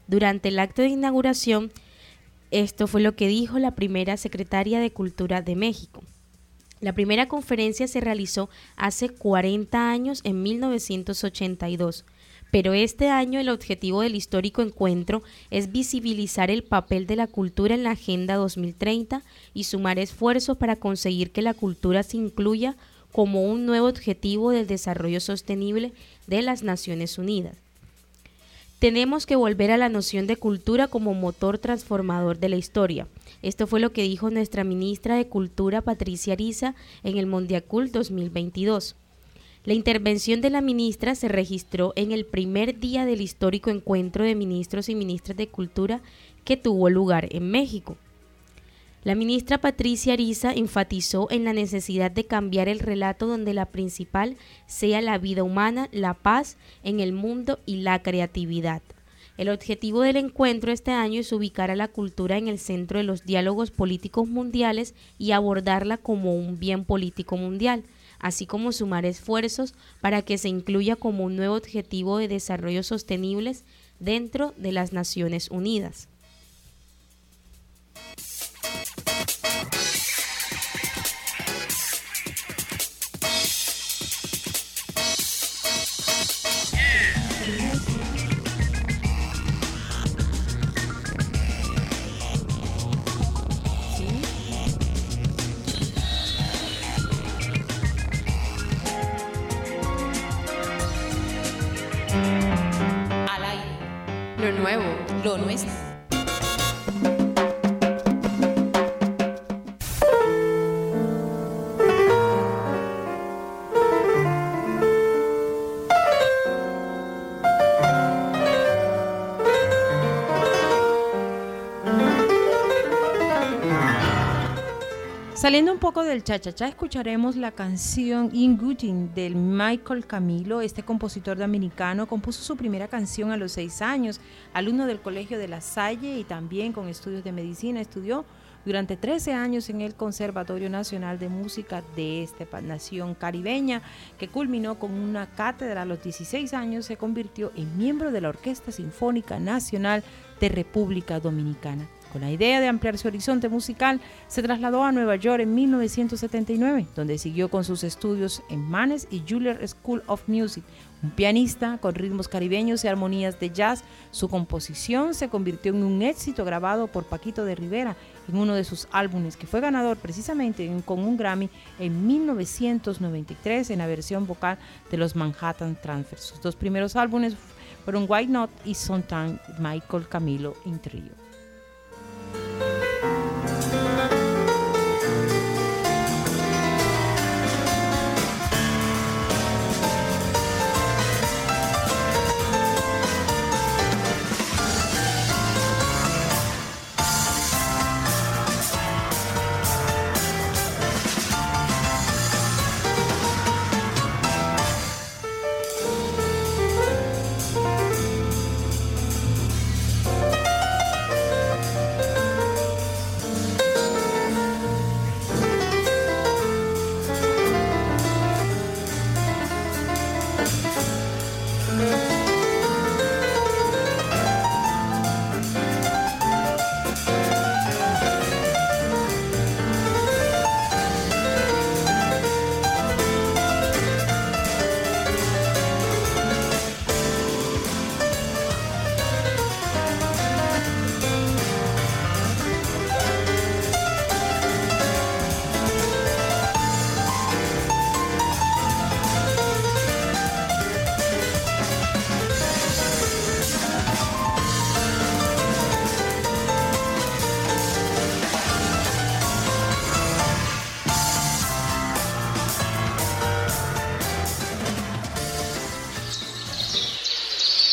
Durante el acto de inauguración, esto fue lo que dijo la primera secretaria de Cultura de México. La primera conferencia se realizó hace 40 años, en 1982 pero este año el objetivo del histórico encuentro es visibilizar el papel de la cultura en la Agenda 2030 y sumar esfuerzos para conseguir que la cultura se incluya como un nuevo objetivo del desarrollo sostenible de las Naciones Unidas. Tenemos que volver a la noción de cultura como motor transformador de la historia. Esto fue lo que dijo nuestra ministra de Cultura Patricia Ariza en el Mondiacult 2022. La intervención de la ministra se registró en el primer día del histórico encuentro de ministros y ministras de Cultura que tuvo lugar en México. La ministra Patricia Ariza enfatizó en la necesidad de cambiar el relato donde la principal sea la vida humana, la paz en el mundo y la creatividad. El objetivo del encuentro este año es ubicar a la cultura en el centro de los diálogos políticos mundiales y abordarla como un bien político mundial, así como sumar esfuerzos para que se incluya como un nuevo objetivo de desarrollo sostenibles dentro de las Naciones Unidas. Al aire. Lo nuevo. Lo nuestro.
Saliendo un poco del cha-cha-cha, escucharemos la canción In Gutin del Michael Camilo. Este compositor dominicano compuso su primera canción a los seis años, alumno del Colegio de La Salle y también con estudios de medicina. Estudió durante 13 años en el Conservatorio Nacional de Música de esta nación caribeña, que culminó con una cátedra a los 16 años, se convirtió en miembro de la Orquesta Sinfónica Nacional de República Dominicana. Con la idea de ampliar su horizonte musical, se trasladó a Nueva York en 1979, donde siguió con sus estudios en Manes y Juilliard School of Music. Un pianista con ritmos caribeños y armonías de jazz, su composición se convirtió en un éxito grabado por Paquito de Rivera en uno de sus álbumes, que fue ganador precisamente con un Grammy en 1993 en la versión vocal de los Manhattan Transfers. Sus dos primeros álbumes fueron White Not y Sometime Michael Camilo in Trio.
Música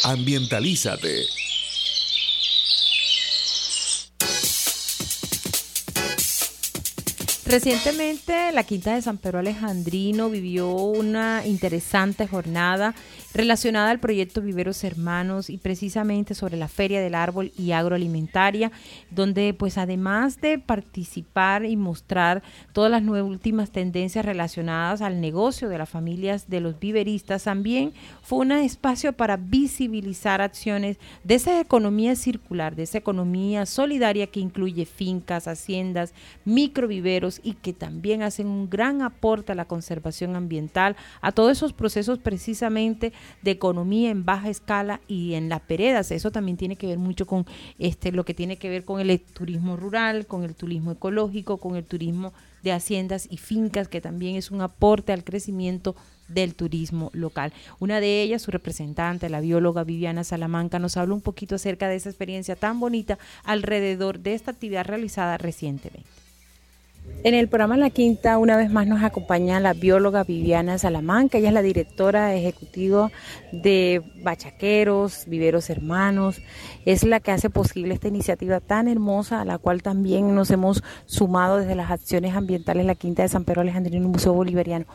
Ambientalízate.
Recientemente la Quinta de San Pedro Alejandrino vivió una interesante jornada relacionada al proyecto Viveros Hermanos y precisamente sobre la Feria del Árbol y Agroalimentaria, donde pues además de participar y mostrar todas las nuevas últimas tendencias relacionadas al negocio de las familias de los viveristas, también fue un espacio para visibilizar acciones de esa economía circular, de esa economía solidaria que incluye fincas, haciendas, microviveros y que también hacen un gran aporte a la conservación ambiental, a todos esos procesos precisamente de economía en baja escala y en las peredas. Eso también tiene que ver mucho con este lo que tiene que ver con el turismo rural, con el turismo ecológico, con el turismo de haciendas y fincas, que también es un aporte al crecimiento del turismo local. Una de ellas, su representante, la bióloga Viviana Salamanca, nos habla un poquito acerca de esa experiencia tan bonita alrededor de esta actividad realizada recientemente. En el programa La Quinta, una vez más nos acompaña la bióloga Viviana Salamanca. Ella es la directora ejecutiva de Bachaqueros, Viveros Hermanos. Es la que hace posible esta iniciativa tan hermosa, a la cual también nos hemos sumado desde las acciones ambientales La Quinta de San Pedro Alejandrino y el Museo Bolivariano.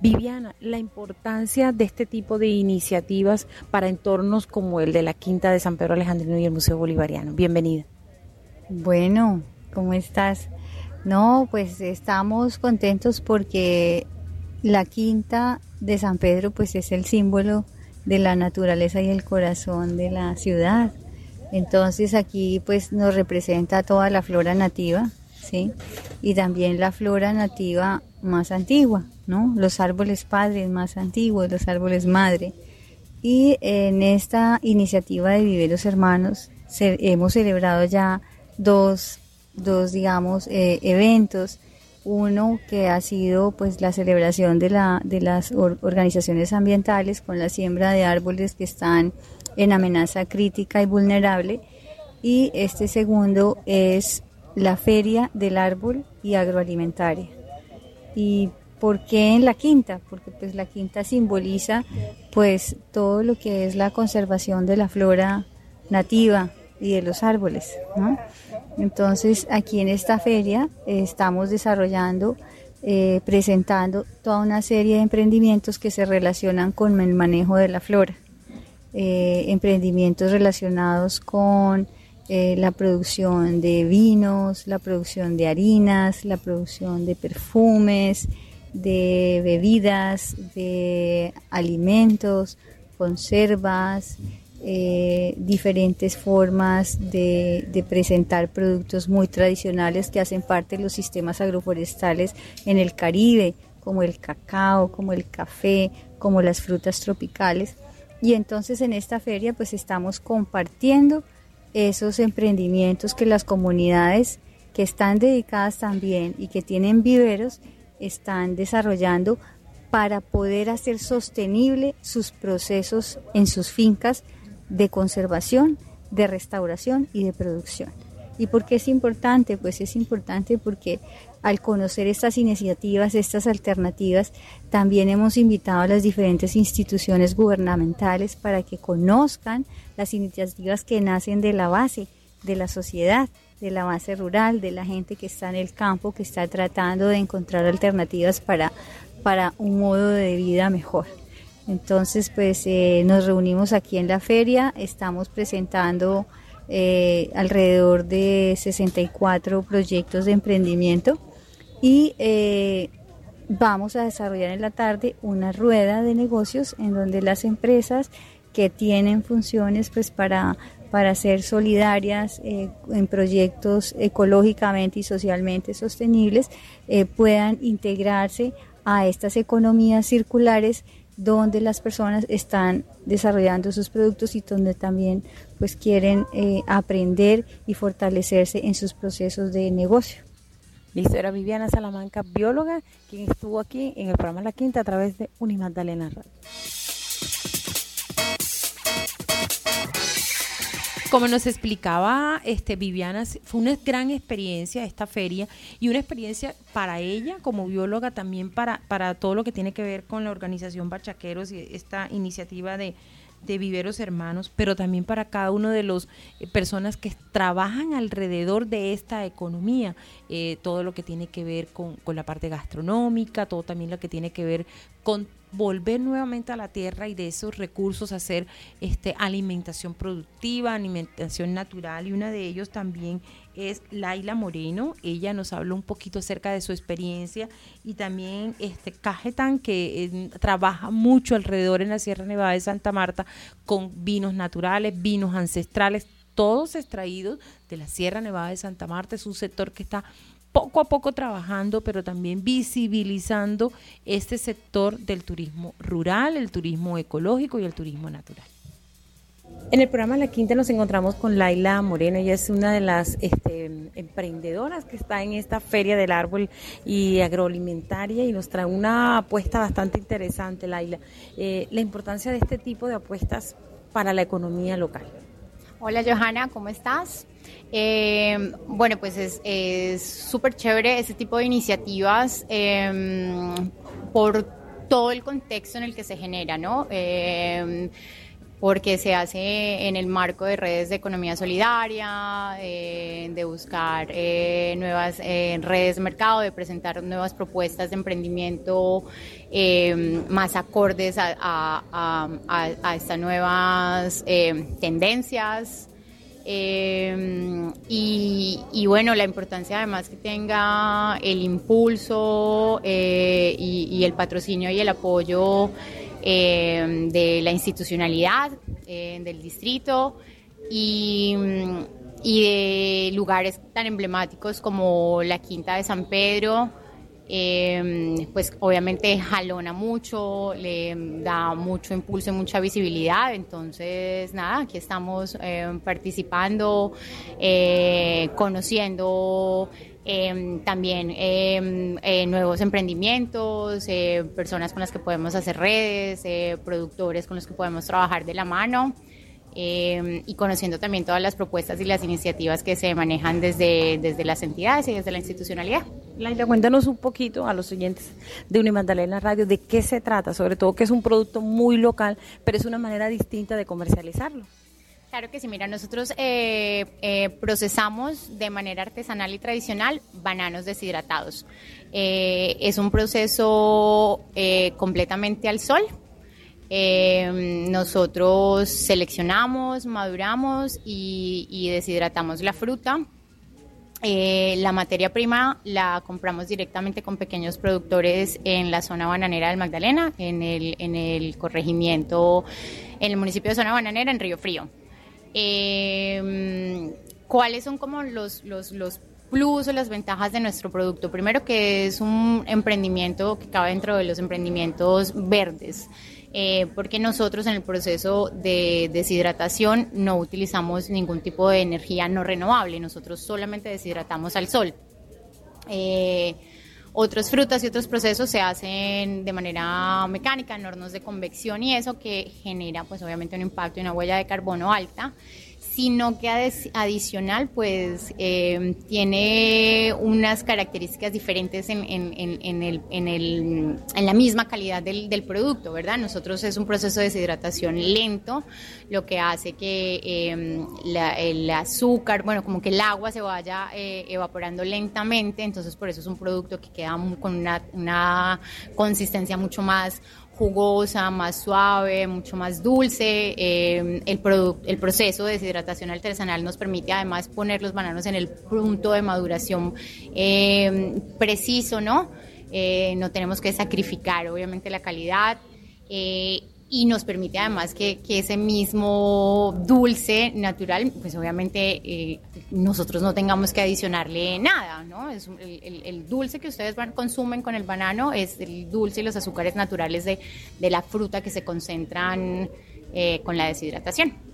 Viviana, la importancia de este tipo de iniciativas para entornos como el de La Quinta de San Pedro Alejandrino y el Museo Bolivariano. Bienvenida.
Bueno, ¿cómo estás? No, pues estamos contentos porque la quinta de San Pedro pues es el símbolo de la naturaleza y el corazón de la ciudad. Entonces aquí pues nos representa toda la flora nativa, ¿sí? Y también la flora nativa más antigua, ¿no? Los árboles padres más antiguos, los árboles madre. Y en esta iniciativa de Viveros Hermanos hemos celebrado ya dos dos, digamos, eh, eventos. Uno que ha sido pues la celebración de, la, de las organizaciones ambientales con la siembra de árboles que están en amenaza crítica y vulnerable. Y este segundo es la Feria del Árbol y Agroalimentaria. ¿Y por qué en la quinta? Porque pues la quinta simboliza pues todo lo que es la conservación de la flora nativa y de los árboles. Entonces, aquí en esta feria eh, estamos desarrollando, eh, presentando toda una serie de emprendimientos que se relacionan con el manejo de la flora. Eh, emprendimientos relacionados con la producción de vinos, la producción de harinas, la producción de perfumes, de bebidas, de alimentos, conservas, eh, diferentes formas de, presentar productos muy tradicionales que hacen parte de los sistemas agroforestales en el Caribe, como el cacao, como el café, como las frutas tropicales. Y entonces en esta feria pues estamos compartiendo esos emprendimientos que las comunidades que están dedicadas también y que tienen viveros están desarrollando para poder hacer sostenible sus procesos en sus fincas de conservación, de restauración y de producción. ¿Y por qué es importante? Pues es importante porque al conocer estas iniciativas, estas alternativas, también hemos invitado a las diferentes instituciones gubernamentales para que conozcan las iniciativas que nacen de la base de la sociedad, de la base rural, de la gente que está en el campo, que está tratando de encontrar alternativas para, para un modo de vida mejor. Entonces, pues eh, nos reunimos aquí en la feria, estamos presentando eh, alrededor de 64 proyectos de emprendimiento y eh, vamos a desarrollar en la tarde una rueda de negocios en donde las empresas que tienen funciones pues para para ser solidarias en proyectos ecológicamente y socialmente sostenibles puedan integrarse a estas economías circulares donde las personas están desarrollando sus productos y donde también pues quieren eh, aprender y fortalecerse en sus procesos de negocio.
Listo, era Viviana Salamanca, bióloga, quien estuvo aquí en el programa La Quinta a través de Unimagdalena Radio. Como nos explicaba este, Viviana, fue una gran experiencia esta feria y una experiencia para ella como bióloga, también para, para todo lo que tiene que ver con la organización Bachaqueros y esta iniciativa de, de Viveros Hermanos, pero también para cada uno de las eh, personas que trabajan alrededor de esta economía, eh, todo lo que tiene que ver con, con, la parte gastronómica, todo también lo que tiene que ver con volver nuevamente a la tierra y de esos recursos hacer este, alimentación productiva, alimentación natural y una de ellos también es Laila Moreno. Ella nos habló un poquito acerca de su experiencia y también este Cajetan que eh, trabaja mucho alrededor en la Sierra Nevada de Santa Marta con vinos naturales, vinos ancestrales, todos extraídos de la Sierra Nevada de Santa Marta. Es un sector que está poco a poco trabajando, pero también visibilizando este sector del turismo rural, el turismo ecológico y el turismo natural. En el programa La Quinta nos encontramos con Laila Moreno, ella es una de las este, emprendedoras que está en esta feria del árbol y agroalimentaria y nos trae una apuesta bastante interesante, Laila. Eh, la importancia de este tipo de apuestas para la economía local.
Hola Johanna, ¿cómo estás? Eh, bueno, pues es súper chévere ese tipo de iniciativas eh, por todo el contexto en el que se genera, ¿no? Eh, porque se hace en el marco de redes de economía solidaria, eh, de buscar eh, nuevas eh, redes de mercado, de presentar nuevas propuestas de emprendimiento más acordes a, estas nuevas tendencias. Y, bueno, la importancia además que tenga el impulso y el patrocinio y el apoyo eh, de la institucionalidad eh, del distrito y, y, de lugares tan emblemáticos como la Quinta de San Pedro. Eh, pues obviamente jalona mucho, le da mucho impulso y mucha visibilidad. Entonces, nada, aquí estamos participando, conociendo Em, también em, eh, nuevos emprendimientos, eh, personas con las que podemos hacer redes, eh, productores con los que podemos trabajar de la mano em, y conociendo también todas las propuestas y las iniciativas que se manejan desde, desde las entidades y desde la institucionalidad.
Laila, cuéntanos un poquito a los oyentes de Unimandalena Radio de qué se trata, sobre todo que es un producto muy local, pero es una manera distinta de comercializarlo.
Claro que sí, mira, nosotros eh, eh, procesamos de manera artesanal y tradicional bananos deshidratados. Eh, es un proceso completamente al sol. Nosotros seleccionamos, maduramos y, deshidratamos la fruta. la materia prima la compramos directamente con pequeños productores en la zona bananera del Magdalena, en el, en el corregimiento, en el municipio de Zona Bananera, en Río Frío. Eh, ¿Cuáles son como los, los, los plus o las ventajas de nuestro producto? Primero que es un emprendimiento que cabe dentro de los emprendimientos verdes. Eh, porque nosotros en el proceso de deshidratación no utilizamos ningún tipo de energía no renovable, nosotros solamente deshidratamos al sol. Eh, otras frutas y otros procesos se hacen de manera mecánica en hornos de convección y eso que genera pues obviamente un impacto y una huella de carbono alta sino que adicional pues eh, tiene unas características diferentes en, el, en, la misma calidad del, producto, ¿verdad? Nosotros es un proceso de deshidratación lento, lo que hace que em, el azúcar, bueno, como que el agua se vaya eh, evaporando lentamente, entonces por eso es un producto que queda con una, una consistencia mucho más jugosa, más suave, mucho más dulce. Eh, el, el proceso de deshidratación artesanal nos permite además poner los bananos en el punto de maduración eh, preciso, ¿no? Eh, no tenemos que sacrificar obviamente la calidad y nos permite además que, ese mismo dulce natural, pues obviamente eh, nosotros no tengamos que adicionarle nada, ¿no? El, dulce que ustedes van, consumen con el banano es el dulce y los azúcares naturales de, la fruta que se concentran eh, con la deshidratación.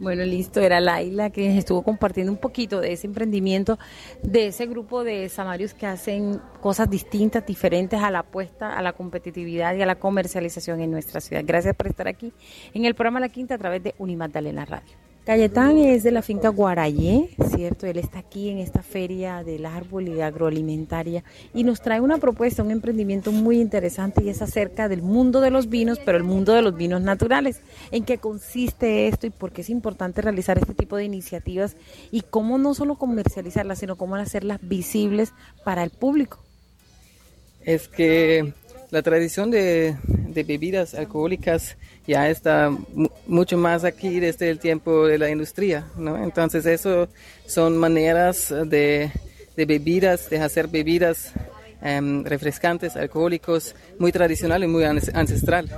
Bueno, listo, era Laila que estuvo compartiendo un poquito de ese emprendimiento, de ese grupo de samarios que hacen cosas distintas, diferentes a la apuesta, a la competitividad y a la comercialización en nuestra ciudad. Gracias por estar aquí en el programa La Quinta a través de Unimagdalena Radio. Cayetán es de la finca Guarayé, ¿cierto? Él está aquí en esta feria del árbol y agroalimentaria y nos trae una propuesta, un emprendimiento muy interesante y es acerca del mundo de los vinos, pero el mundo de los vinos naturales. ¿En qué consiste esto y por qué es importante realizar este tipo de iniciativas y cómo no solo comercializarlas, sino cómo hacerlas visibles para el público?
Es que la tradición de, bebidas alcohólicas ya está mucho más aquí desde el tiempo de la industria, ¿no? Entonces eso son maneras de, bebidas, de hacer bebidas em, refrescantes, alcohólicos, muy tradicional y muy ancestral.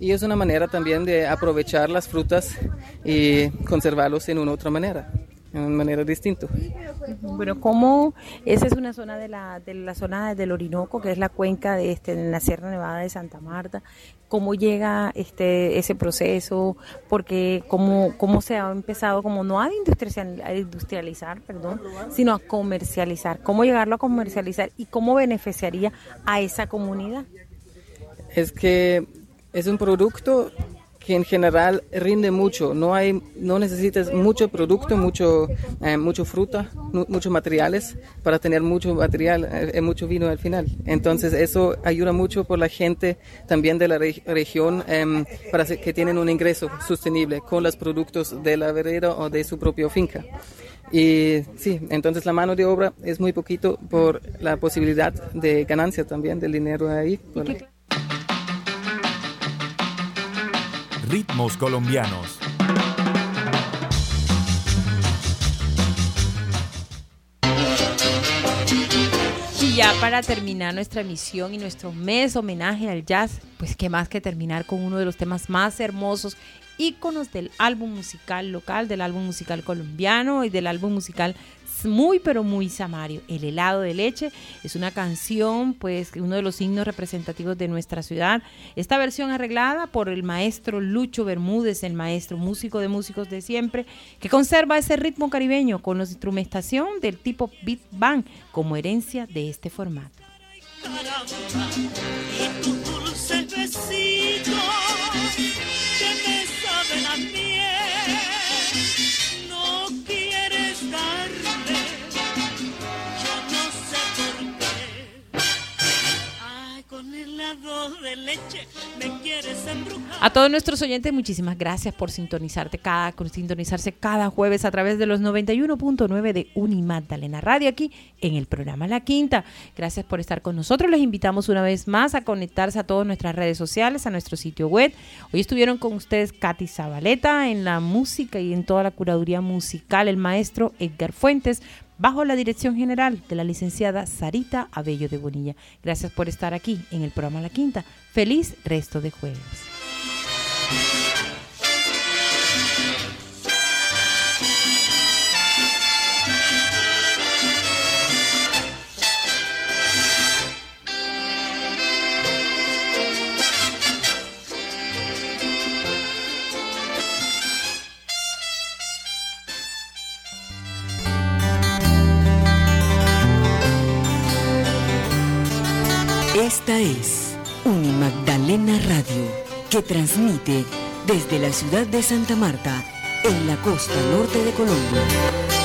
Y es una manera también de aprovechar las frutas y conservarlos en una otra manera de una manera distinta.
Bueno, ¿cómo? Esa es una zona de la, de la zona del Orinoco, que es la cuenca de este, en la Sierra Nevada de Santa Marta. ¿Cómo llega este ese proceso? Porque cómo, cómo se ha empezado, como no a industrializar, a industrializar, perdón, sino a comercializar. ¿Cómo llegarlo a comercializar y cómo beneficiaría a esa comunidad?
Es que es un producto que en general rinde mucho. No hay, no necesitas mucho producto, mucho, eh, mucho fruta, muchos materiales para tener mucho material, eh, mucho vino al final. Entonces eso ayuda mucho por la gente también de la región em, para que tienen un ingreso sostenible con los productos de la vereda o de su propia finca. Y sí, entonces la mano de obra es muy poquito por la posibilidad de ganancia también del dinero ahí.
Ritmos colombianos.
Y ya para terminar nuestra emisión y nuestro mes homenaje al jazz, pues qué más que terminar con uno de los temas más hermosos íconos del álbum musical local, del álbum musical colombiano y del álbum musical muy pero muy samario. El helado de leche es una canción, pues uno de los signos representativos de nuestra ciudad. Esta versión arreglada por el maestro Lucho Bermúdez, el maestro músico de músicos de siempre, que conserva ese ritmo caribeño con la instrumentación del tipo beat band como herencia de este formato. A todos nuestros oyentes, muchísimas gracias por sintonizarte cada, sintonizarse cada jueves a través de los 91.9 de Unimagdalena Radio aquí en el programa La Quinta. Gracias por estar con nosotros. Les invitamos una vez más a conectarse a todas nuestras redes sociales, a nuestro sitio web. Hoy estuvieron con ustedes Katy Zabaleta en la música y en toda la curaduría musical, el maestro Edgar Fuentes bajo la dirección general de la licenciada Sarita Abello de Bonilla. Gracias por estar aquí en el programa La Quinta. Feliz resto de jueves.
Esta es Unimagdalena Radio, que transmite desde la ciudad de Santa Marta, en la costa norte de Colombia.